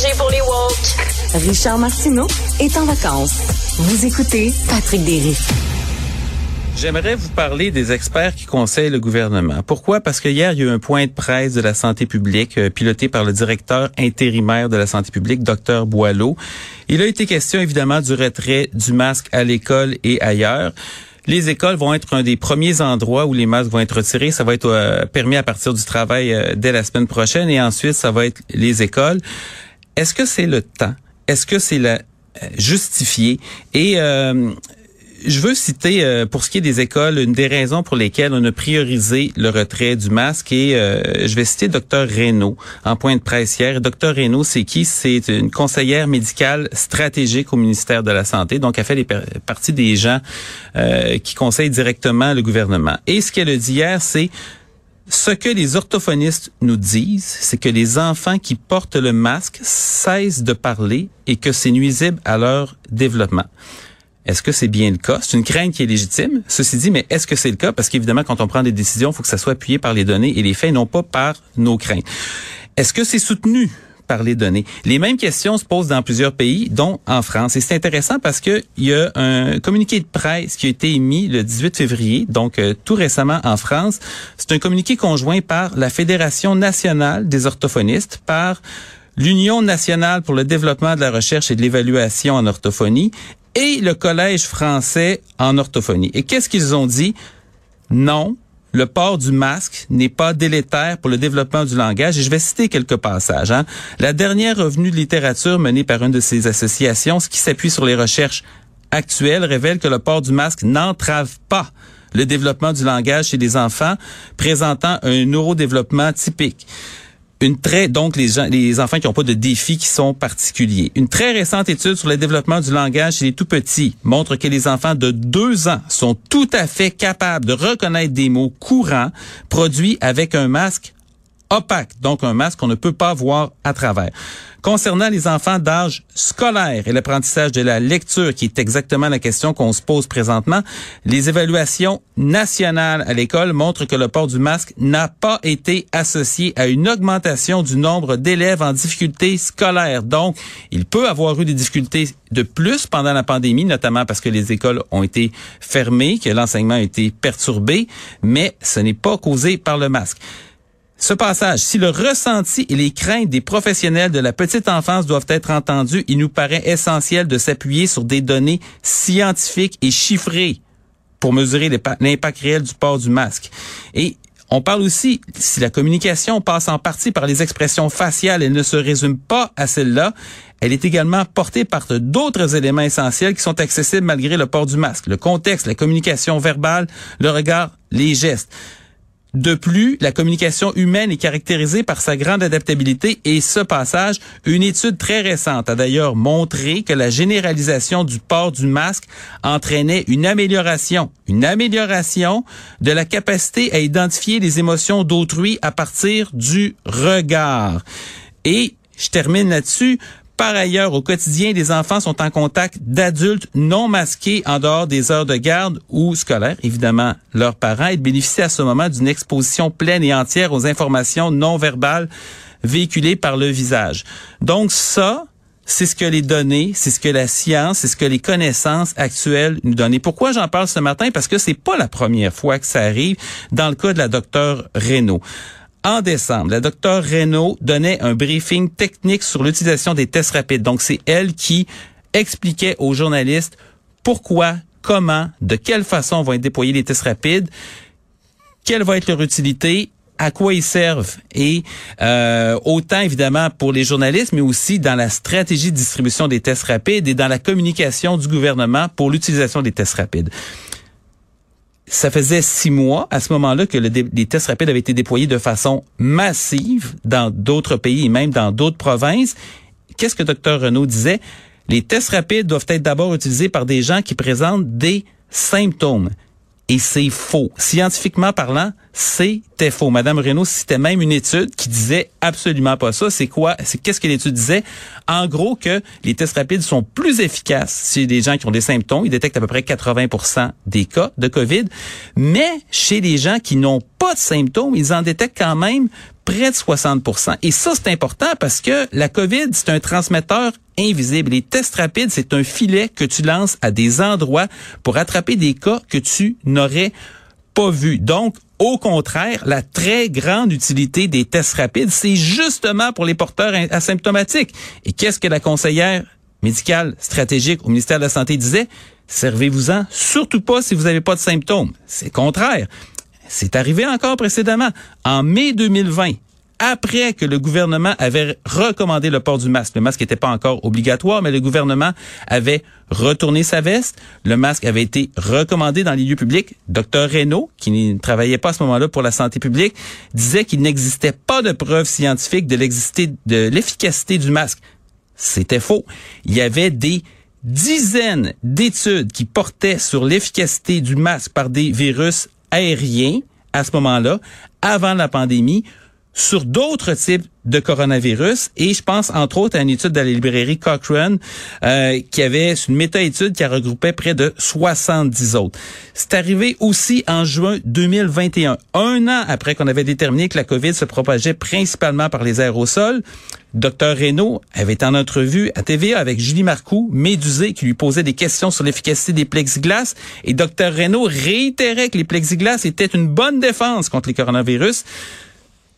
danger pour les woke. Richard Martineau est en vacances. Vous écoutez Patrick Derry. J'aimerais vous parler des experts qui conseillent le gouvernement. Pourquoi? Parce que hier, il y a eu un point de presse de la santé publique euh, piloté par le directeur intérimaire de la santé publique, Dr Boileau. Il a été question évidemment du retrait du masque à l'école et ailleurs. Les écoles vont être un des premiers endroits où les masques vont être retirés. Ça va être euh, permis à partir du travail euh, dès la semaine prochaine et ensuite, ça va être les écoles. Est-ce que c'est le temps? Est-ce que c'est la justifié? Et je veux citer, euh, pour ce qui est des écoles, une des raisons pour lesquelles on a priorisé le retrait du masque. Et euh, je vais citer Dr Reynaud en point de presse hier. Dr Reynaud, c'est qui? C'est une conseillère médicale stratégique au ministère de la Santé. Donc, elle fait partie des gens euh, qui conseillent directement le gouvernement. Et ce qu'elle a dit hier, c'est ce que les orthophonistes nous disent, c'est que les enfants qui portent le masque cessent de parler et que c'est nuisible à leur développement. Est-ce que c'est bien le cas? C'est une crainte qui est légitime. Ceci dit, mais est-ce que c'est le cas? Parce qu'évidemment, quand on prend des décisions, il faut que ça soit appuyé par les données et les faits, non pas par nos craintes. Est-ce que c'est soutenu? Les données. Les mêmes questions se posent dans plusieurs pays, dont en France. Et c'est intéressant parce que il y a un communiqué de presse qui a été émis le 18 février, donc euh, tout récemment en France. C'est un communiqué conjoint par la Fédération nationale des orthophonistes, par l'Union nationale pour le développement de la recherche et de l'évaluation en orthophonie et le Collège français en orthophonie. Et qu'est-ce qu'ils ont dit? Non, le port du masque n'est pas délétère pour le développement du langage. Et je vais citer quelques passages. Hein. La dernière revenue de littérature menée par une de ces associations, ce qui s'appuie sur les recherches actuelles, révèle que le port du masque n'entrave pas le développement du langage chez les enfants présentant un neurodéveloppement typique. Une très donc les enfants qui n'ont pas de défis qui sont particuliers. Une très récente étude sur le développement du langage chez les tout petits montre que les enfants de deux ans sont tout à fait capables de reconnaître des mots courants produits avec un masque opaque, donc un masque qu'on ne peut pas voir à travers. Concernant les enfants d'âge scolaire et l'apprentissage de la lecture, qui est exactement la question qu'on se pose présentement, les évaluations nationales à l'école montrent que le port du masque n'a pas été associé à une augmentation du nombre d'élèves en difficulté scolaire. Donc, il peut avoir eu des difficultés de plus pendant la pandémie, notamment parce que les écoles ont été fermées, que l'enseignement a été perturbé, mais ce n'est pas causé par le masque. Ce passage, si le ressenti et les craintes des professionnels de la petite enfance doivent être entendus, il nous paraît essentiel de s'appuyer sur des données scientifiques et chiffrées pour mesurer l'impact réel du port du masque. Et on parle aussi, si la communication passe en partie par les expressions faciales et ne se résume pas à celle-là, elle est également portée par d'autres éléments essentiels qui sont accessibles malgré le port du masque. Le contexte, la communication verbale, le regard, les gestes. De plus, la communication humaine est caractérisée par sa grande adaptabilité et ce passage, une étude très récente a d'ailleurs montré que la généralisation du port du masque entraînait une amélioration, une amélioration de la capacité à identifier les émotions d'autrui à partir du regard. Et je termine là-dessus. Par ailleurs, au quotidien, les enfants sont en contact d'adultes non masqués en dehors des heures de garde ou scolaires, évidemment leurs parents, et bénéficient à ce moment d'une exposition pleine et entière aux informations non verbales véhiculées par le visage. Donc ça, c'est ce que les données, c'est ce que la science, c'est ce que les connaissances actuelles nous donnent. Et pourquoi j'en parle ce matin? Parce que c'est pas la première fois que ça arrive dans le cas de la docteure Renault. En décembre, la docteure Renault donnait un briefing technique sur l'utilisation des tests rapides. Donc, c'est elle qui expliquait aux journalistes pourquoi, comment, de quelle façon vont être déployés les tests rapides, quelle va être leur utilité à quoi ils servent et euh, autant évidemment pour les journalistes, mais aussi dans la stratégie de distribution des tests rapides et dans la communication du gouvernement pour l'utilisation des tests rapides ça faisait six mois à ce moment-là que les tests rapides avaient été déployés de façon massive dans d'autres pays et même dans d'autres provinces. Qu'est-ce que Dr Renaud disait? Les tests rapides doivent être d'abord utilisés par des gens qui présentent des symptômes. Et c'est faux. Scientifiquement parlant, c'était faux. Madame Renault citait même une étude qui disait absolument pas ça. C'est quoi? C'est qu'est-ce que l'étude disait? En gros, que les tests rapides sont plus efficaces chez des gens qui ont des symptômes. Ils détectent à peu près 80% des cas de COVID. Mais chez les gens qui n'ont pas de symptômes, ils en détectent quand même près de 60% Et ça, c'est important parce que la COVID, c'est un transmetteur invisible. Les tests rapides, c'est un filet que tu lances à des endroits pour attraper des cas que tu n'aurais vus. Donc, au contraire, la très grande utilité des tests rapides, c'est justement pour les porteurs asymptomatiques. Et qu'est-ce que la conseillère médicale stratégique au ministère de la Santé disait? Servez-vous-en, surtout pas si vous n'avez pas de symptômes. C'est contraire. C'est arrivé encore précédemment. En mai 2020, après que le gouvernement avait recommandé le port du masque. Le masque n'était pas encore obligatoire, mais le gouvernement avait retourné sa veste. Le masque avait été recommandé dans les lieux publics. Docteur Reynaud, qui ne travaillait pas à ce moment-là pour la santé publique, disait qu'il n'existait pas de preuves scientifiques de l'efficacité du masque. C'était faux. Il y avait des dizaines d'études qui portaient sur l'efficacité du masque par des virus aérien à ce moment-là, avant la pandémie, sur d'autres types de coronavirus et je pense entre autres à une étude de la librairie Cochrane euh, qui avait une méta-étude qui a regroupé près de 70 autres. C'est arrivé aussi en juin 2021, un an après qu'on avait déterminé que la COVID se propageait principalement par les aérosols. Dr Reynaud avait en entrevue à TVA avec Julie Marcoux, médusée, qui lui posait des questions sur l'efficacité des plexiglas. Et Dr Reynaud réitérait que les plexiglas étaient une bonne défense contre les coronavirus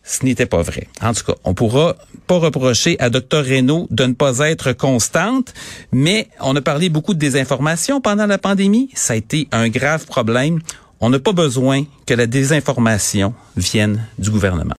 ce n'était pas vrai. En tout cas, on pourra pas reprocher à Dr Reynaud de ne pas être constante, mais on a parlé beaucoup de désinformation pendant la pandémie. Ça a été un grave problème. On n'a pas besoin que la désinformation vienne du gouvernement.